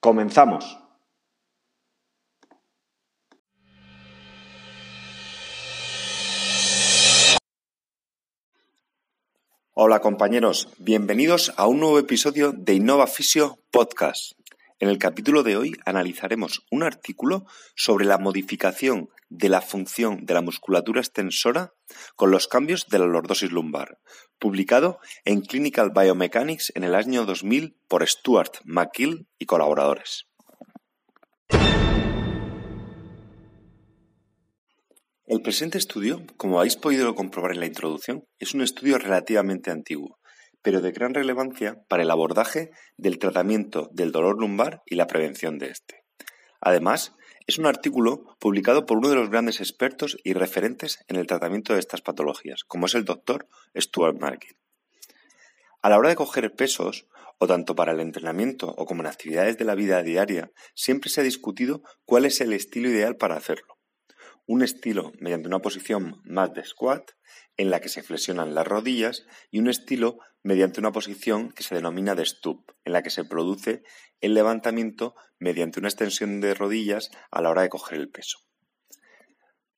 Comenzamos. Hola compañeros, bienvenidos a un nuevo episodio de Innova Fisio Podcast. En el capítulo de hoy analizaremos un artículo sobre la modificación de la función de la musculatura extensora con los cambios de la lordosis lumbar, publicado en Clinical Biomechanics en el año 2000 por Stuart McGill y colaboradores. El presente estudio, como habéis podido comprobar en la introducción, es un estudio relativamente antiguo, pero de gran relevancia para el abordaje del tratamiento del dolor lumbar y la prevención de este. Además, es un artículo publicado por uno de los grandes expertos y referentes en el tratamiento de estas patologías, como es el doctor Stuart Markin. A la hora de coger pesos, o tanto para el entrenamiento o como en actividades de la vida diaria, siempre se ha discutido cuál es el estilo ideal para hacerlo. Un estilo mediante una posición más de squat, en la que se flexionan las rodillas, y un estilo mediante una posición que se denomina de stoop, en la que se produce el levantamiento mediante una extensión de rodillas a la hora de coger el peso.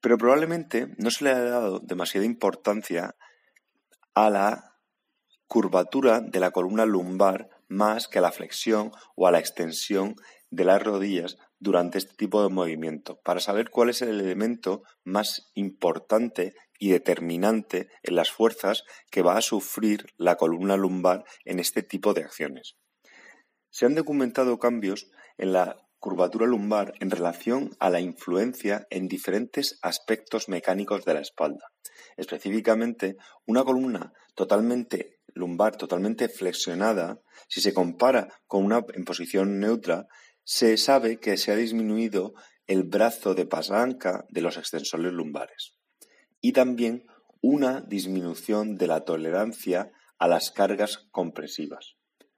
Pero probablemente no se le ha dado demasiada importancia a la curvatura de la columna lumbar más que a la flexión o a la extensión de las rodillas durante este tipo de movimiento, para saber cuál es el elemento más importante y determinante en las fuerzas que va a sufrir la columna lumbar en este tipo de acciones. Se han documentado cambios en la curvatura lumbar en relación a la influencia en diferentes aspectos mecánicos de la espalda. Específicamente, una columna totalmente lumbar, totalmente flexionada, si se compara con una en posición neutra, se sabe que se ha disminuido el brazo de palanca de los extensores lumbares y también una disminución de la tolerancia a las cargas compresivas,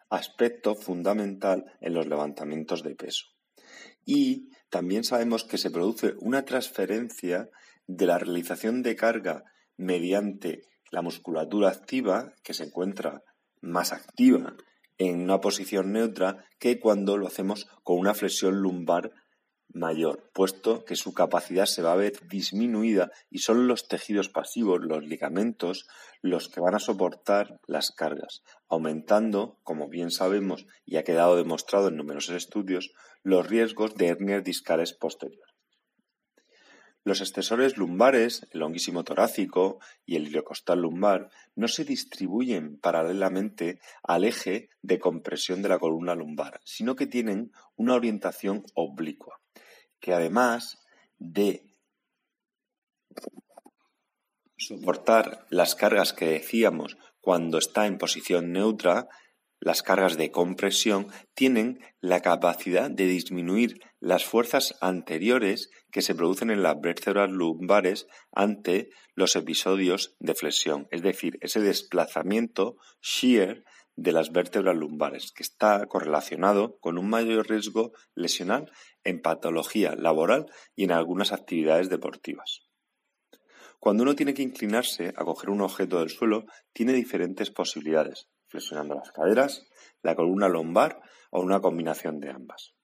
aspecto fundamental en los levantamientos de peso. Y también sabemos que se produce una transferencia de la realización de carga mediante la musculatura activa, que se encuentra más activa en una posición neutra, que cuando lo hacemos con una flexión lumbar mayor, puesto que su capacidad se va a ver disminuida y son los tejidos pasivos, los ligamentos, los que van a soportar las cargas, aumentando, como bien sabemos y ha quedado demostrado en numerosos estudios, los riesgos de hernias discales posteriores. Los extensores lumbares, el longuísimo torácico y el iliocostal lumbar, no se distribuyen paralelamente al eje de compresión de la columna lumbar, sino que tienen una orientación oblicua que además de soportar las cargas que decíamos cuando está en posición neutra, las cargas de compresión tienen la capacidad de disminuir las fuerzas anteriores que se producen en las vértebras lumbares ante los episodios de flexión, es decir, ese desplazamiento shear de las vértebras lumbares, que está correlacionado con un mayor riesgo lesional en patología laboral y en algunas actividades deportivas. Cuando uno tiene que inclinarse a coger un objeto del suelo, tiene diferentes posibilidades, flexionando las caderas, la columna lumbar o una combinación de ambas.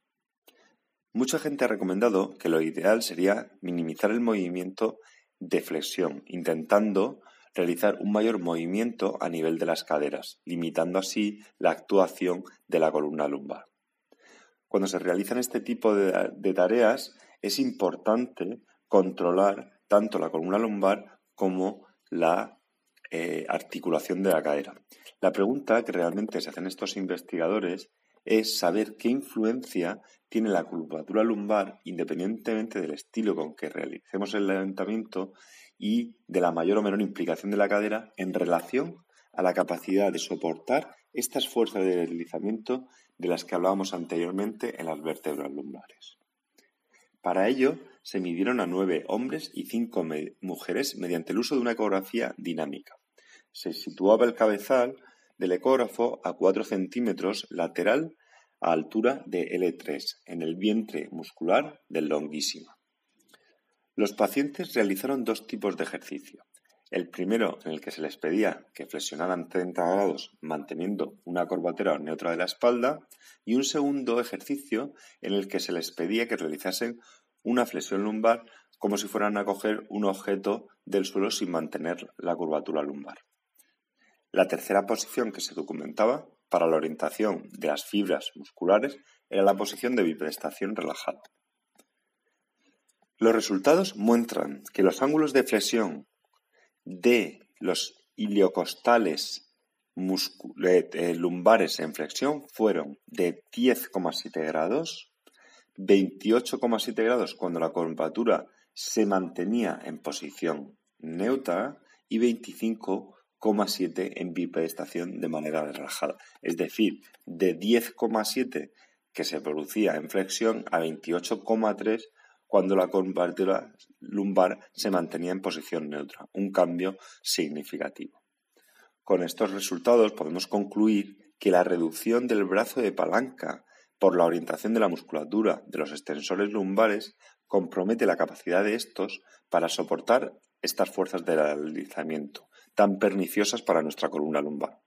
Mucha gente ha recomendado que lo ideal sería minimizar el movimiento de flexión, intentando realizar un mayor movimiento a nivel de las caderas, limitando así la actuación de la columna lumbar. Cuando se realizan este tipo de, tareas es importante controlar tanto la columna lumbar como la eh, articulación de la cadera. La pregunta que realmente se hacen estos investigadores es saber qué influencia tiene la curvatura lumbar independientemente del estilo con que realicemos el levantamiento y de la mayor o menor implicación de la cadera en relación a la capacidad de soportar estas fuerzas de deslizamiento de las que hablábamos anteriormente en las vértebras lumbares. Para ello, se midieron a nueve hombres y cinco mujeres mediante el uso de una ecografía dinámica. Se situaba el cabezal del ecógrafo a 4 centímetros lateral a altura de L3 en el vientre muscular del longuísimo. Los pacientes realizaron dos tipos de ejercicio. El primero, en el que se les pedía que flexionaran 30 grados manteniendo una corbatera neutra de la espalda, y un segundo ejercicio en el que se les pedía que realizasen una flexión lumbar como si fueran a coger un objeto del suelo sin mantener la curvatura lumbar. La tercera posición que se documentaba para la orientación de las fibras musculares era la posición de biprestación relajada. Los resultados muestran que los ángulos de flexión de los iliocostales lumbares en flexión fueron de 10,7 grados, 28,7 grados cuando la curvatura se mantenía en posición neutra y 25 7 en bipedestación de manera relajada. Es decir, de 10,7 que se producía en flexión a 28,3 cuando la curvatura lumbar se mantenía en posición neutra. Un cambio significativo. Con estos resultados podemos concluir que la reducción del brazo de palanca por la orientación de la musculatura de los extensores lumbares compromete la capacidad de estos para soportar estas fuerzas de deslizamiento tan perniciosas para nuestra columna lumbar.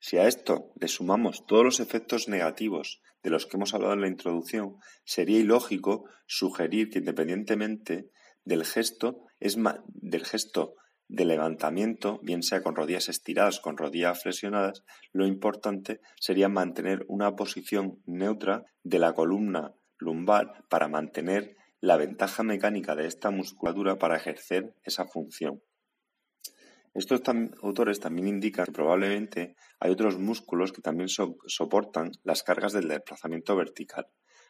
Si a esto le sumamos todos los efectos negativos de los que hemos hablado en la introducción, sería ilógico sugerir que independientemente del gesto, es del gesto de levantamiento, bien sea con rodillas estiradas, con rodillas flexionadas, lo importante sería mantener una posición neutra de la columna lumbar para mantener la ventaja mecánica de esta musculatura para ejercer esa función. Estos autores también indican que probablemente hay otros músculos que también soportan las cargas del desplazamiento vertical,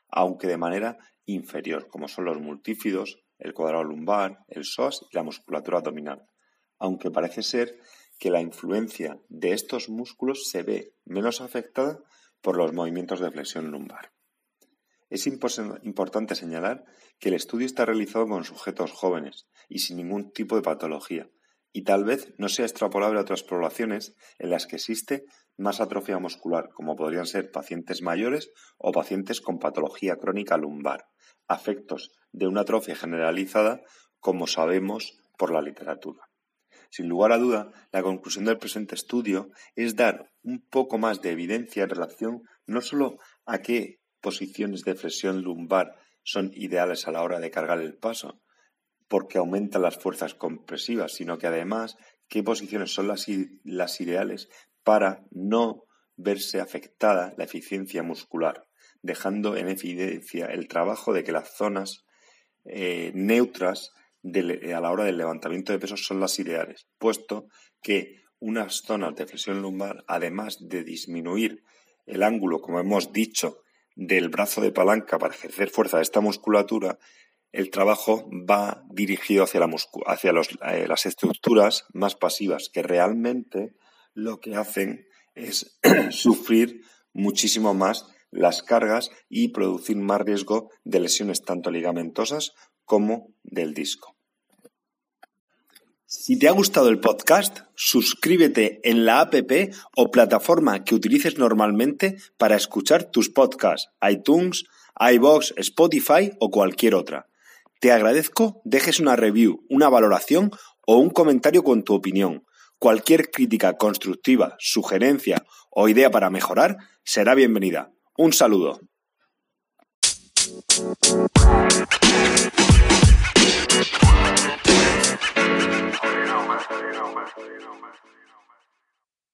aunque de manera inferior, como son los multífidos, el cuadrado lumbar, el psoas y la musculatura abdominal, aunque parece ser que la influencia de estos músculos se ve menos afectada por los movimientos de flexión lumbar. Es importante señalar que el estudio está realizado con sujetos jóvenes y sin ningún tipo de patología, y tal vez no sea extrapolable a otras poblaciones en las que existe más atrofia muscular, como podrían ser pacientes mayores o pacientes con patología crónica lumbar, afectos de una atrofia generalizada, como sabemos por la literatura. Sin lugar a duda, la conclusión del presente estudio es dar un poco más de evidencia en relación no solo a qué posiciones de flexión lumbar son ideales a la hora de cargar el paso, porque aumentan las fuerzas compresivas, sino que además qué posiciones son las, las ideales para no verse afectada la eficiencia muscular, dejando en evidencia el trabajo de que las zonas eh, neutras a la hora del levantamiento de pesos son las ideales, puesto que unas zonas de flexión lumbar, además de disminuir el ángulo, como hemos dicho, del brazo de palanca para ejercer fuerza de esta musculatura, el trabajo va dirigido hacia, eh, las estructuras más pasivas, que realmente lo que hacen es sufrir muchísimo más las cargas y producir más riesgo de lesiones tanto ligamentosas como del disco. Si te ha gustado el podcast, suscríbete en la app o plataforma que utilices normalmente para escuchar tus podcasts, iTunes, iBox, Spotify o cualquier otra. Te agradezco dejes una review, una valoración o un comentario con tu opinión. Cualquier crítica constructiva, sugerencia o idea para mejorar será bienvenida. Un saludo.